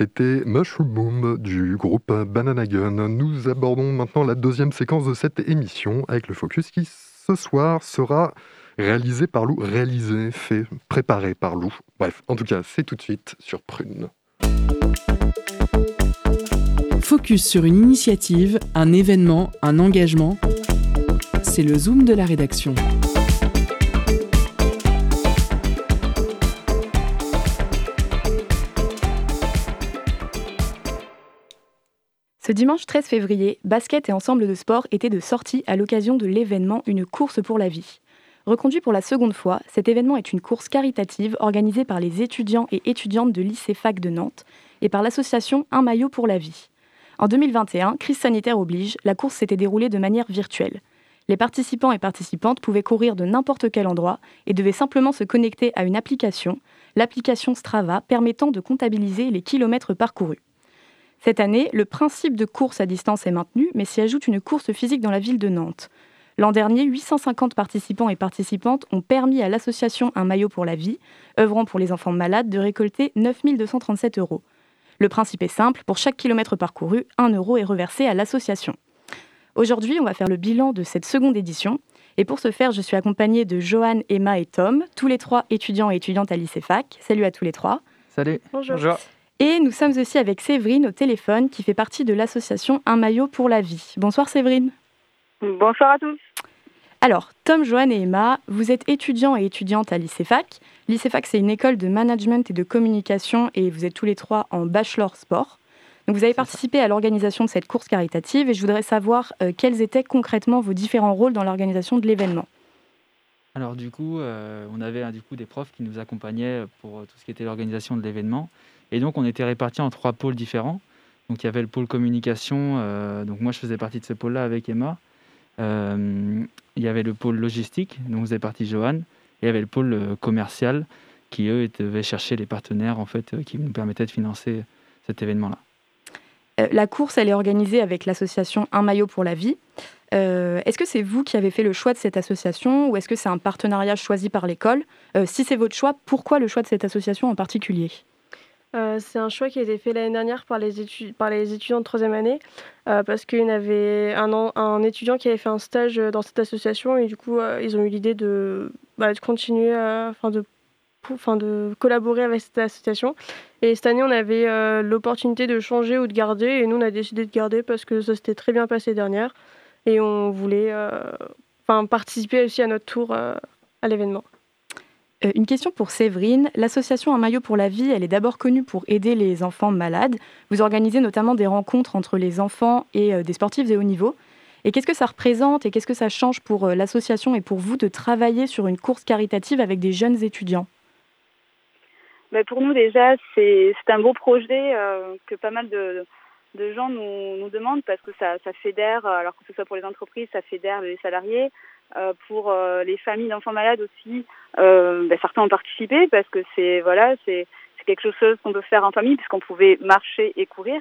C'était Mushroom Boom du groupe Banana Gun. Nous abordons maintenant la deuxième séquence de cette émission avec le focus qui ce soir sera réalisé par Lou, réalisé, fait, préparé par Lou. Bref, en tout cas, c'est tout de suite sur Prune.
Focus sur une initiative, un événement, un engagement. C'est le zoom de la rédaction.
Ce dimanche 13 février, basket et ensemble de sport étaient de sortie à l'occasion de l'événement Une course pour la vie. Reconduit pour la seconde fois, cet événement est une course caritative organisée par les étudiants et étudiantes de lycée FAC de Nantes et par l'association Un maillot pour la vie. En 2021, crise sanitaire oblige, la course s'était déroulée de manière virtuelle. Les participants et participantes pouvaient courir de n'importe quel endroit et devaient simplement se connecter à une application, l'application Strava, permettant de comptabiliser les kilomètres parcourus. Cette année, le principe de course à distance est maintenu, mais s'y ajoute une course physique dans la ville de Nantes. L'an dernier, 850 participants et participantes ont permis à l'association Un maillot pour la vie, œuvrant pour les enfants malades, de récolter 9 237 euros. Le principe est simple, pour chaque kilomètre parcouru, 1 euro est reversé à l'association. Aujourd'hui, on va faire le bilan de cette seconde édition. Et pour ce faire, je suis accompagnée de Johan, Emma et Tom, tous les trois étudiants et étudiantes à lycée FAC. Salut à tous les trois.
Salut.
Bonjour. Et nous sommes aussi avec Séverine au téléphone, qui fait partie de l'association Un maillot pour la vie. Bonsoir Séverine.
Bonsoir à tous.
Alors, Tom, Johan et Emma, vous êtes étudiants et étudiantes à lycée FAC. Lycée FAC, c'est une école de management et de communication et vous êtes tous les trois en bachelor sport. Donc, vous avez participé à l'organisation de cette course caritative et je voudrais savoir euh, quels étaient concrètement vos différents rôles dans l'organisation de l'événement.
Alors du coup, euh, on avait euh, du coup des profs qui nous accompagnaient pour tout ce qui était l'organisation de l'événement. Et donc on était répartis en trois pôles différents. Donc il y avait le pôle communication, euh, donc moi je faisais partie de ce pôle-là avec Emma. Euh, il y avait le pôle logistique, dont faisait partie Johan. Et il y avait le pôle euh, commercial, qui eux devaient chercher les partenaires en fait, qui nous permettaient de financer cet événement-là.
La course, elle est organisée avec l'association Un maillot pour la vie. Est-ce que c'est vous qui avez fait le choix de cette association ou est-ce que c'est un partenariat choisi par l'école? Si c'est votre choix, pourquoi le choix de cette association en particulier?
Euh, c'est un choix qui a été fait l'année dernière par les, étudiants de troisième année euh, parce qu'il y avait un, an- un étudiant qui avait fait un stage euh, dans cette association et du coup ils ont eu l'idée de, bah, continuer, enfin de, de collaborer avec cette association. Et cette année on avait l'opportunité de changer ou de garder et nous on a décidé de garder parce que ça s'était très bien passé dernière et on voulait participer aussi à notre tour à l'événement.
Euh, Une question pour Séverine. L'association Un maillot pour la vie, elle est d'abord connue pour aider les enfants malades. Vous organisez notamment des rencontres entre les enfants et euh, des sportifs de haut niveau. Et qu'est-ce que ça représente et qu'est-ce que ça change pour euh, l'association et pour vous de travailler sur une course caritative avec des jeunes étudiants?
Ben, pour nous déjà, c'est un beau projet que pas mal de, gens nous, nous demandent parce que ça, ça fédère, alors que ce soit pour les entreprises, ça fédère les salariés. Euh, pour euh, les familles d'enfants malades aussi, euh, ben, certains ont participé parce que c'est voilà, c'est quelque chose qu'on peut faire en famille puisqu'on pouvait marcher et courir.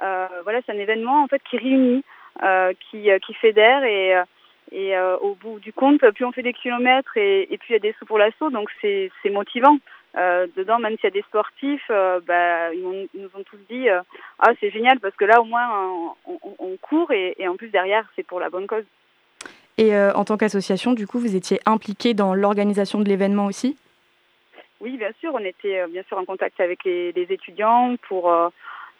Voilà, c'est un événement en fait qui réunit, qui, qui fédère et, et au bout du compte, plus on fait des kilomètres et, et plus il y a des sous pour l'assaut, donc c'est motivant. Dedans, même s'il y a des sportifs, bah, ils, nous ont tous dit ah c'est génial parce que là au moins on, on- court et en plus derrière c'est pour la bonne cause.
Et euh, en tant qu'association, du coup, vous étiez impliqué dans l'organisation de l'événement aussi?
Oui, bien sûr, on était euh, bien sûr en contact avec les, étudiants pour euh,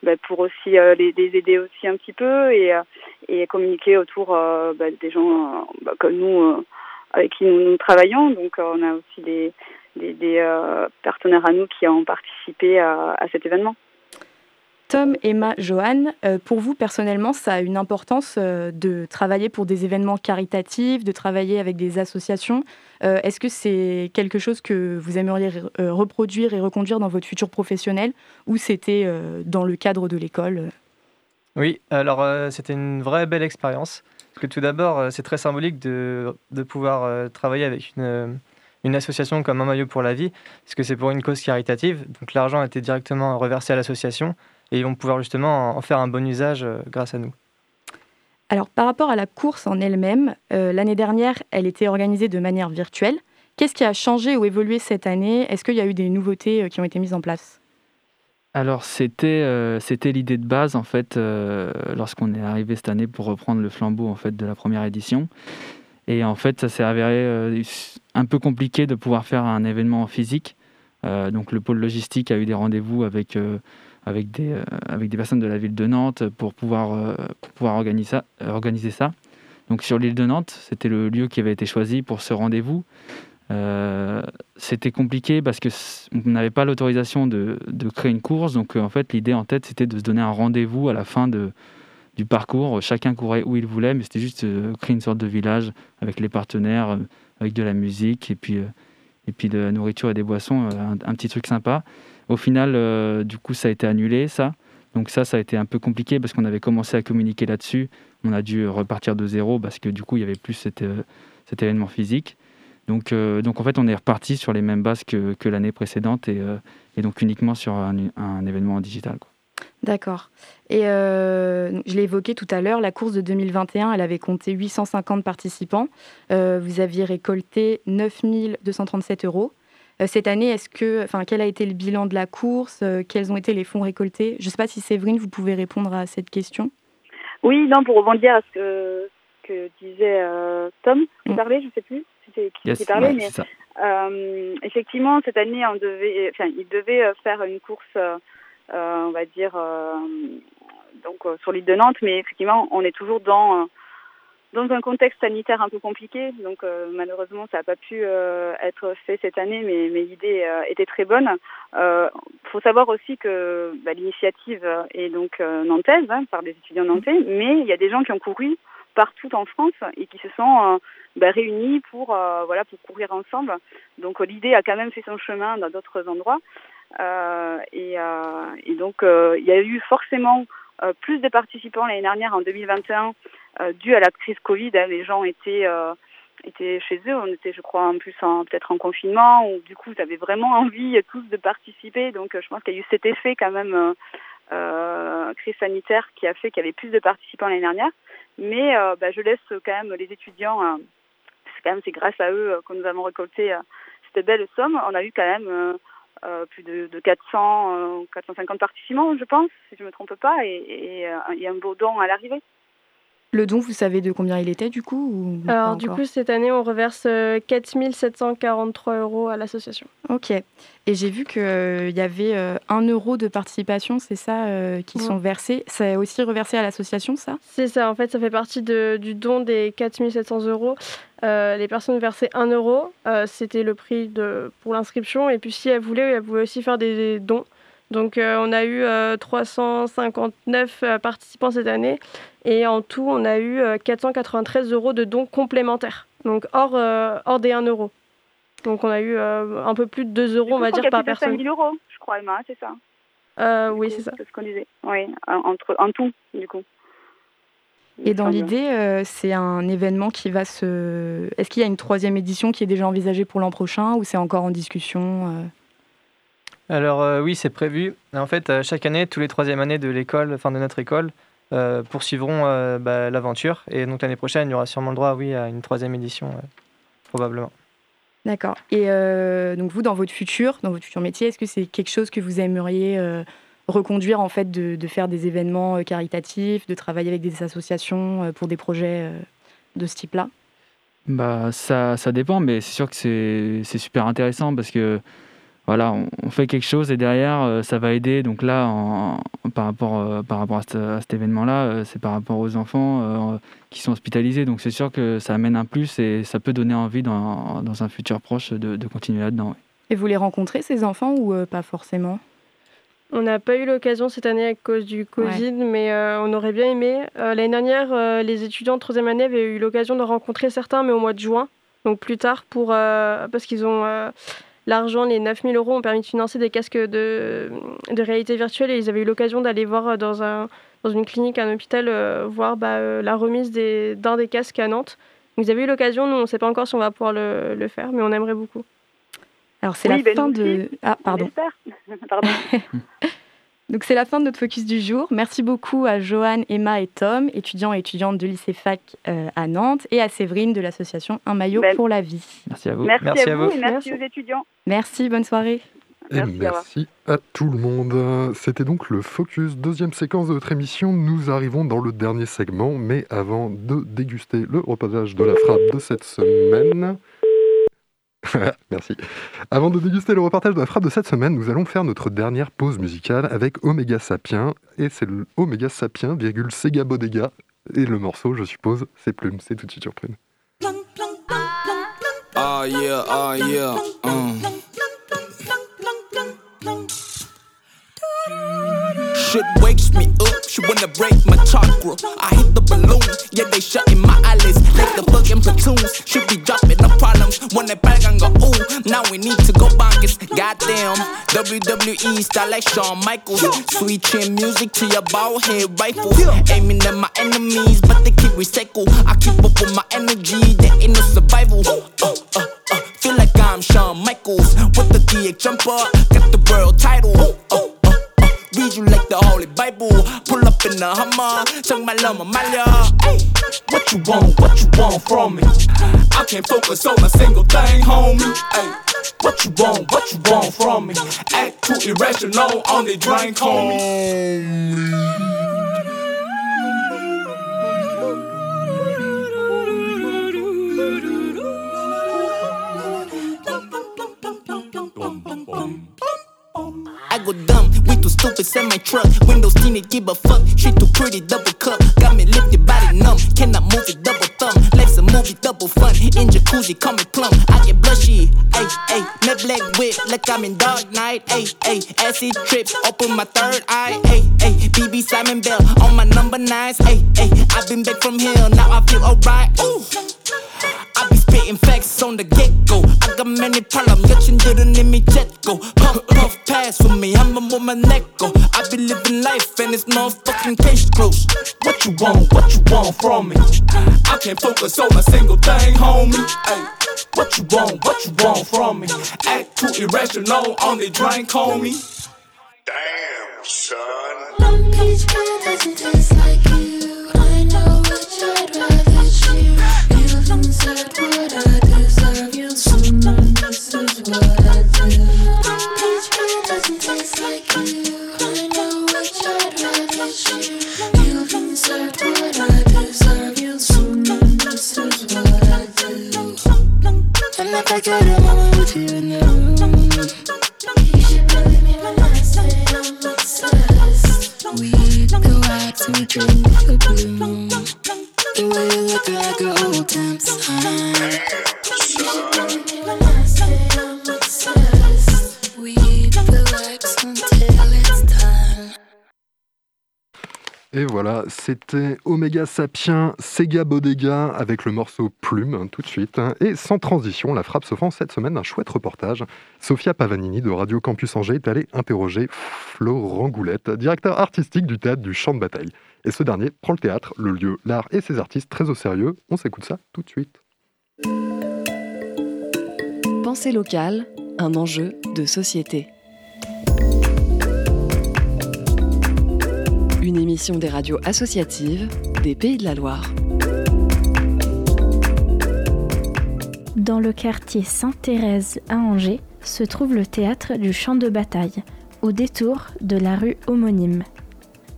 bah, pour aussi les, aider aussi un petit peu et, et communiquer autour bah, des gens bah, comme nous avec qui nous, travaillons. Donc on a aussi des des, des, partenaires à nous qui ont participé à, à cet événement.
Tom, Emma, Johan, euh, pour vous personnellement, ça a une importance euh, de travailler pour des événements caritatifs, de travailler avec des associations. Euh, Est-ce que c'est quelque chose que vous aimeriez reproduire et reconduire dans votre futur professionnel ou c'était dans le cadre de l'école
Oui, alors c'était une vraie belle expérience. Parce que tout d'abord, c'est très symbolique de, pouvoir travailler avec une, une association comme Un maillot pour la vie, parce que c'est pour une cause caritative. Donc l'argent a été directement reversé à l'association et ils vont pouvoir justement en- faire un bon usage euh, grâce à nous.
Alors par rapport à la course en elle-même, euh, l'année dernière, elle était organisée de manière virtuelle. Qu'est-ce qui a changé ou évolué cette année? Est-ce qu'il y a eu des nouveautés euh, qui ont été mises en place?
Alors c'était euh, c'était l'idée de base en fait euh, lorsqu'on est arrivé cette année pour reprendre le flambeau en fait de la première édition et en fait ça s'est avéré euh, un peu compliqué de pouvoir faire un événement en physique Euh, donc le pôle logistique a eu des rendez-vous avec euh, avec des euh, avec des personnes de la ville de Nantes pour pouvoir euh, pour pouvoir organiser ça organiser ça donc sur l'île de Nantes c'était le lieu qui avait été choisi pour ce rendez-vous euh, c'était compliqué parce que on n'avait pas l'autorisation de, de créer une course. Donc, en fait, l'idée en tête, c'était de se donner un rendez-vous à la fin de, du parcours. Chacun courait où il voulait, mais c'était juste euh, créer une sorte de village avec les partenaires, avec de la musique et puis, et puis de la nourriture et des boissons, un petit truc sympa. Au final, euh, du coup, ça a été annulé, ça. Donc ça, ça a été un peu compliqué parce qu'on avait commencé à communiquer là-dessus. On a dû repartir de zéro parce que du coup, il y avait plus cet, euh, événement physique. Donc, euh, donc en fait, on est reparti sur les mêmes bases que, l'année précédente et, donc uniquement sur un, événement digital.
D'accord. Et je l'ai évoqué tout à l'heure, la course de 2021, elle avait compté 850 participants. Vous aviez récolté 9 237 euros. Euh, cette année, est-ce que, enfin, quel a été le bilan de la course? Euh, Quels ont été les fonds récoltés? Je ne sais pas si Séverine, vous pouvez répondre à cette question.
Oui, non, pour rebondir à ce que, que disait euh, Tom, qui parlait, je ne sais plus si c'est qui,
Yes,
qui parlait,
ouais,
mais euh, effectivement, cette année, on devait, enfin, il devait faire une course, euh, on va dire, euh, donc euh, sur l'île de Nantes, mais effectivement, on est toujours dans euh, dans un contexte sanitaire un peu compliqué, donc euh, malheureusement ça n'a pas pu euh, être fait cette année, mais, l'idée euh, était très bonne. Il faut savoir aussi que bah, l'initiative est donc nantaise, hein, par des étudiants nantais, mais il y a des gens qui ont couru partout en France et qui se sont bah, réunis pour voilà pour courir ensemble. Donc l'idée a quand même fait son chemin dans d'autres endroits. Et, donc il y a eu forcément plus de participants l'année dernière en 2021 euh, dû à la crise Covid. hein. les gens étaient euh, étaient chez eux. On était, je crois, en plus en peut-être en confinement ou du coup, ils avaient vraiment envie euh, tous de participer. Donc, euh, je pense qu'il y a eu cet effet quand même euh, euh, crise sanitaire qui a fait qu'il y avait plus de participants l'année dernière. Mais euh, bah, je laisse quand même les étudiants. euh, c'est quand même c'est grâce à eux euh, que nous avons récolté euh, cette belle somme. On a eu quand même euh, euh, plus de, de 400, euh, 450 participants, je pense, si je ne me trompe pas, et, et, euh, a un beau don à l'arrivée.
Le don, vous savez de combien il était du coup ou
Alors, du coup, cette année, on reverse euh, 4 743 euros à l'association.
Ok. Et j'ai vu qu'il y avait euh, 1 euro de participation, c'est ça, euh, qui
Ouais.
sont versés. Ça est aussi reversé à l'association, ça?
C'est ça, en fait, ça fait partie de- du don des 4 700 euros. Euh, les personnes versaient 1 euro, euh, c'était le prix de, pour l'inscription. Et puis, si elles voulaient, elles pouvaient aussi faire des, des dons. Donc, euh, on a eu euh, 359 euh, participants cette année. Et en tout, on a eu euh, 493 euros de dons complémentaires. Donc, hors, euh, hors des 1 euro. Donc, on a eu euh, un peu plus de 2 euros, on va dire, par
plus de 5
personne.
000 euros, je crois, Emma, c'est ça?
Euh, oui, c'est ça.
C'est ce qu'on disait. Oui, en- entre, en tout, du coup. Il
Et dans l'idée, euh, c'est un événement qui va se. Est-ce qu'il y a une troisième édition qui est déjà envisagée pour l'an prochain ou c'est encore en discussion euh?
Alors euh, oui, c'est prévu. En fait, euh, chaque année, tous les troisième années de l'école, enfin de notre école, euh, poursuivront euh, bah, l'aventure. Et donc l'année prochaine, il y aura sûrement le droit, oui, à une troisième édition, euh, probablement.
D'accord. Et euh, donc vous, dans votre futur, dans votre futur métier, est-ce que c'est quelque chose que vous aimeriez euh, reconduire en fait, de, de faire des événements euh, caritatifs, de travailler avec des associations euh, pour des projets euh, de ce type-là?
Bah, ça, ça dépend, mais c'est sûr que c'est c'est super intéressant parce que voilà, on, on fait quelque chose et derrière, euh, ça va aider. Donc là, en- en- par rapport, euh, par rapport à, ce- à cet événement-là, euh, c'est par rapport aux enfants euh, qui sont hospitalisés. Donc c'est sûr que ça amène un plus et ça peut donner envie dans, dans un futur proche de, de continuer là-dedans.
Et vous les rencontrez, ces enfants, ou euh, pas forcément?
On n'a pas eu l'occasion cette année à cause du Covid, mais euh, on aurait bien aimé. Euh, L'année dernière, euh, les étudiants de troisième année avaient eu l'occasion de rencontrer certains, mais au mois de juin, donc plus tard, pour, euh, parce qu'ils ont euh, l'argent, les 9000 euros ont permis de financer des casques de, de réalité virtuelle et ils avaient eu l'occasion d'aller voir euh, dans, un, dans une clinique, un hôpital, euh, voir bah, euh, la remise d'un des casques à Nantes. Ils avaient eu l'occasion, nous on ne sait pas encore si on va pouvoir le, le faire, mais on aimerait beaucoup.
Alors c'est
Oui,
la
ben,
fin de. Ah,
on
pardon.
Pardon.
Donc c'est la fin de notre focus du jour. Merci beaucoup à Johan, Emma et Tom, étudiants et étudiantes de lycée FAC euh, à Nantes, et à Séverine de l'association Un maillot
Ben,
pour la vie.
Merci à vous.
Merci,
Merci
à
à
vous et merci aux étudiants.
Merci, bonne soirée.
Et
Merci,
à tout le monde. C'était donc le Focus, deuxième séquence de notre émission. Nous arrivons dans le dernier segment, mais avant de déguster le reportage de la frappe de cette semaine. Merci. Avant de déguster le reportage de la frappe de cette semaine, nous allons faire notre dernière pause musicale avec Omega Sapien. Et c'est le Omega Sapien, virgule Sega Bodega. Et le morceau, je suppose, c'est Plume. C'est tout de suite sur Plume.
Up, she wanna break my chakra. I hit the balloon, yeah, they shutting my eyelids like the fucking platoons. Should be dropping the problems when they back and go, ooh, now we need to go bonkers. Goddamn, WWE style like Shawn Michaels. Sweet chin music to your bald head rifle. Aiming at my enemies, but they keep recycle. I keep up with my energy, there ain't no survival. Uh, uh, uh, feel like I'm Shawn Michaels with the DX jumper, got the world title. Uh, uh, uh, read you like the Holy Bible. Pull up in the Hummer, tongue my lama malya. Hey, what you want? What you want from me? I can't focus on a single thing, homie. Hey, what you want? What you want from me? Act too irrational on the drink, homie. I go dumb, we too stupid, send my truck. Windows tinted, give a fuck. She too pretty, double cup. Got me lifted, body numb. Cannot move it, double thumb. Life's a movie, double fun. In jacuzzi, call me plump. I get blushy, ayy, ayy. Net black whip, like I'm in Dark Knight, ayy, ayy. Acid trips, open my third eye, ayy, ayy. BB Simon Bell on my number nines, ayy, ayy. I've been back from hell, now I feel alright, ooh. I be spitting facts on the get go. I got many problems, 여친들은 이미 jetgo. Puff, puff, pass with me, I'ma move my neck go. I be living life and it's no fucking case closed. What you want, what you want from me? I can't focus on a single thing, homie. Ay, what you want, what you want from me? Act too irrational on the drink, homie.
Damn, son.
Omega Sapien, Sega Bodega avec le morceau Plume, hein, tout de suite. hein. Et sans transition, la frappe se fend cette semaine d'un chouette reportage. Sofia Pavanini de Radio Campus Angers est allée interroger Florent Goulette, directeur artistique du théâtre du Champ de Bataille. Et ce dernier prend le théâtre, le lieu, l'art et ses artistes très au sérieux. On s'écoute ça tout de suite.
Pensée locale, un enjeu de société. Une émission des radios associatives Pays de la Loire.
Dans le quartier Sainte-Thérèse à Angers se trouve le théâtre du champ de bataille, au détour de la rue homonyme.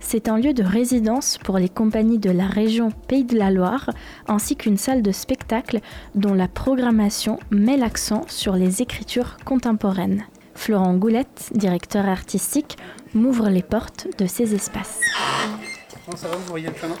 C'est un lieu de résidence pour les compagnies de la région Pays de la Loire, ainsi qu'une salle de spectacle dont la programmation met l'accent sur les écritures contemporaines. Florent Goulette, directeur artistique, m'ouvre les portes de ces espaces.
Comment ça va, vous voyez le prénom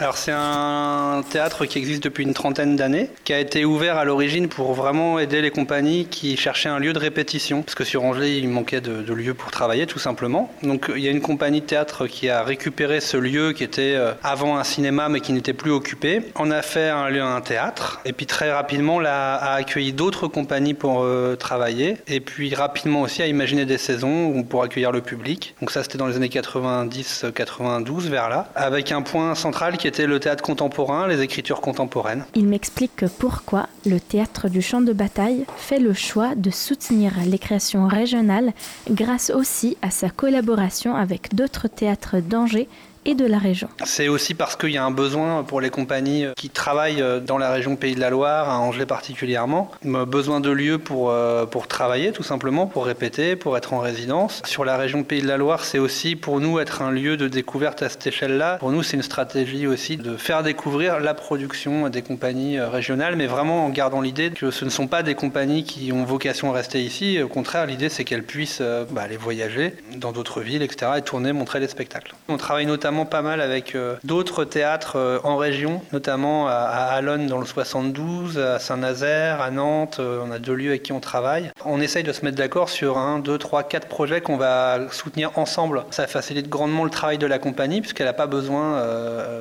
Alors c'est un théâtre qui existe depuis une trentaine d'années, qui a été ouvert à l'origine pour vraiment aider les compagnies qui cherchaient un lieu de répétition, parce que sur Angers il manquait de, lieux pour travailler tout simplement. Donc il y a une compagnie de théâtre qui a récupéré ce lieu qui était euh, avant un cinéma mais qui n'était plus occupé. On a fait un lieu, un théâtre, et puis très rapidement a accueilli d'autres compagnies pour euh, travailler, et puis rapidement aussi a imaginé des saisons pour accueillir le public. Donc ça c'était dans les années 90-92 vers là, avec un point central qui était le théâtre contemporain, les écritures contemporaines.
Il m'explique que pourquoi le théâtre du champ de bataille fait le choix de soutenir les créations régionales grâce aussi à sa collaboration avec d'autres théâtres d'Angers et de la région.
C'est aussi parce qu'il y a un besoin pour les compagnies qui travaillent dans la région Pays de la Loire, à Angers particulièrement, besoin de lieux pour, euh, pour travailler tout simplement, pour répéter, pour être en résidence. Sur la région Pays de la Loire, c'est aussi pour nous être un lieu de découverte à cette échelle-là. Pour nous, c'est une stratégie aussi de faire découvrir la production des compagnies euh, régionales, mais vraiment en gardant l'idée que ce ne sont pas des compagnies qui ont vocation à rester ici. Au contraire, l'idée, c'est qu'elles puissent euh, bah, aller voyager dans d'autres villes, etc., et tourner, montrer des spectacles. On travaille notamment pas mal avec euh, d'autres théâtres euh, en région, notamment à, Allonne dans le 72, à Saint-Nazaire, à Nantes. euh, on a deux lieux avec qui on travaille. On essaye de se mettre d'accord sur un, deux, trois, quatre projets qu'on va soutenir ensemble. Ça facilite grandement le travail de la compagnie, puisqu'elle n'a pas besoin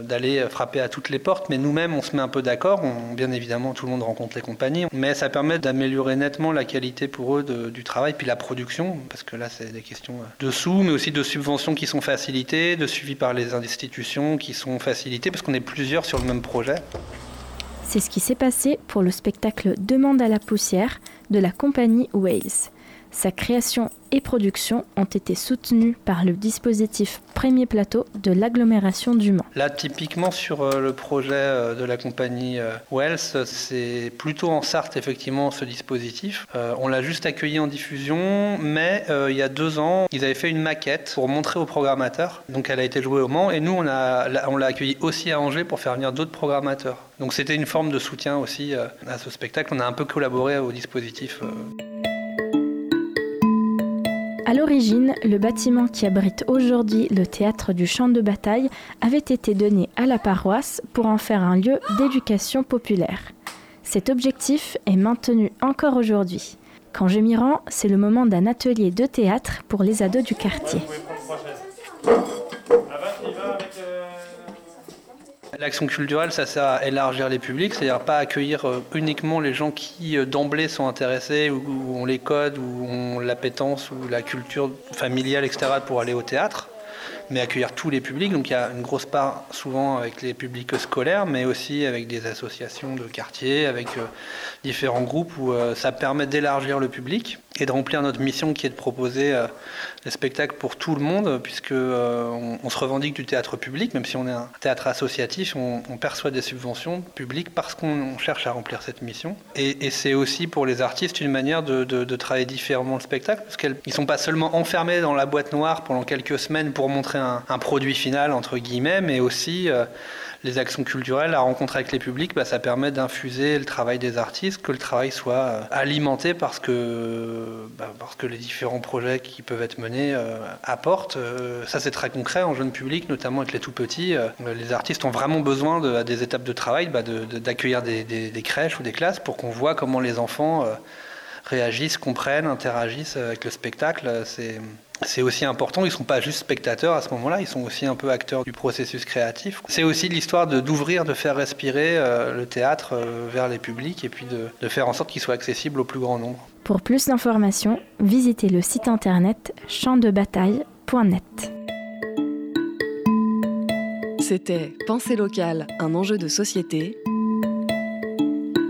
d'aller frapper à toutes les portes, mais nous-mêmes, on se met un peu d'accord. Bien évidemment, tout le monde rencontre les compagnies, mais ça permet d'améliorer nettement la qualité pour eux du travail, puis la production, parce que là, c'est des questions de sous, mais aussi de subventions qui sont facilitées, de suivi par les institutions qui sont facilitées, parce qu'on est plusieurs sur le même projet.
C'est ce qui s'est passé pour le spectacle Demande à la poussière de la compagnie Wales. Sa création et production ont été soutenues par le dispositif Premier Plateau de l'agglomération du Mans.
Là, typiquement sur euh, le projet euh, de la compagnie euh, Wells, c'est plutôt en Sarthe, effectivement, ce dispositif. On l'a juste accueilli en diffusion, mais il y a deux ans, ils avaient fait une maquette pour montrer aux programmateurs. Donc, elle a été jouée au Mans, et nous, on l'a accueilli aussi à Angers pour faire venir d'autres programmateurs. Donc, c'était une forme de soutien aussi à ce spectacle. On a un peu collaboré au dispositif.
À l'origine, le bâtiment qui abrite aujourd'hui le théâtre du champ de bataille avait été donné à la paroisse pour en faire un lieu d'éducation populaire. Cet objectif est maintenu encore aujourd'hui. Quand je m'y rends, c'est le moment d'un atelier de théâtre pour les ados du quartier.
L'action culturelle, ça sert à élargir les publics, c'est-à-dire pas accueillir euh, uniquement les gens qui euh, d'emblée sont intéressés ou, ont les codes ou ont l'appétence ou la culture familiale, etc. pour aller au théâtre, mais accueillir tous les publics. Donc il y a une grosse part souvent avec les publics scolaires, mais aussi avec des associations de quartier, avec euh, différents groupes où ça permet d'élargir le public et de remplir notre mission qui est de proposer euh, des spectacles pour tout le monde, puisque euh, se revendique du théâtre public, même si on est un théâtre associatif, on, perçoit des subventions publiques parce qu'on on cherche à remplir cette mission. Et, c'est aussi pour les artistes une manière de, travailler différemment le spectacle, parce qu'ils ne sont pas seulement enfermés dans la boîte noire pendant quelques semaines pour montrer un, un produit final, entre guillemets, mais aussi euh, les actions culturelles, la rencontre avec les publics, bah, ça permet d'infuser le travail des artistes, que le travail soit euh, alimenté parce que, bah, parce que les différents projets qui peuvent être menés euh, apportent. Euh, ça, c'est très concret en jeune public, notamment avec les tout petits. Les artistes ont vraiment besoin, de, à des étapes de travail, bah, d'accueillir des, crèches ou des classes pour qu'on voit comment les enfants réagissent, comprennent, interagissent avec le spectacle. C'est c'est aussi important, ils ne sont pas juste spectateurs à ce moment-là, ils sont aussi un peu acteurs du processus créatif. C'est aussi l'histoire de- d'ouvrir, de, faire respirer euh, le théâtre euh, vers les publics et puis de, de faire en sorte qu'il soit accessible au plus grand nombre.
Pour plus d'informations, visitez le site internet champdebataille.net.
C'était Pensée locale, un enjeu de société.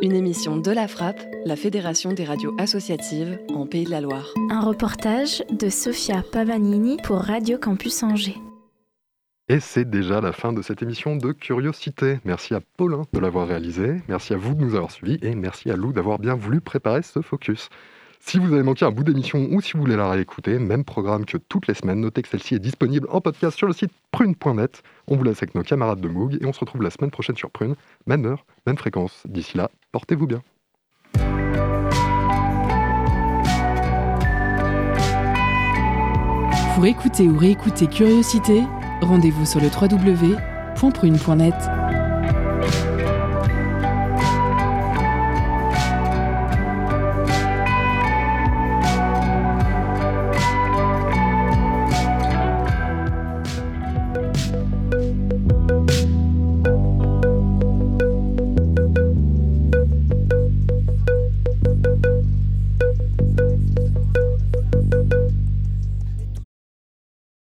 Une émission de la Frappe, la Fédération des radios associatives en Pays de la Loire.
Un reportage de Sofia Pavanini pour Radio Campus Angers.
Et c'est déjà la fin de cette émission de Curiosité. Merci à Paulin de l'avoir réalisé, merci à vous de nous avoir suivis et merci à Lou d'avoir bien voulu préparer ce focus. Si vous avez manqué un bout d'émission ou si vous voulez la réécouter, même programme que toutes les semaines, notez que celle-ci est disponible en podcast sur le site prune.net. On vous laisse avec nos camarades de Moog et on se retrouve la semaine prochaine sur Prune, même heure, même fréquence. D'ici là, portez-vous bien.
Pour écouter ou réécouter Curiosité, rendez-vous sur le www.prune.net.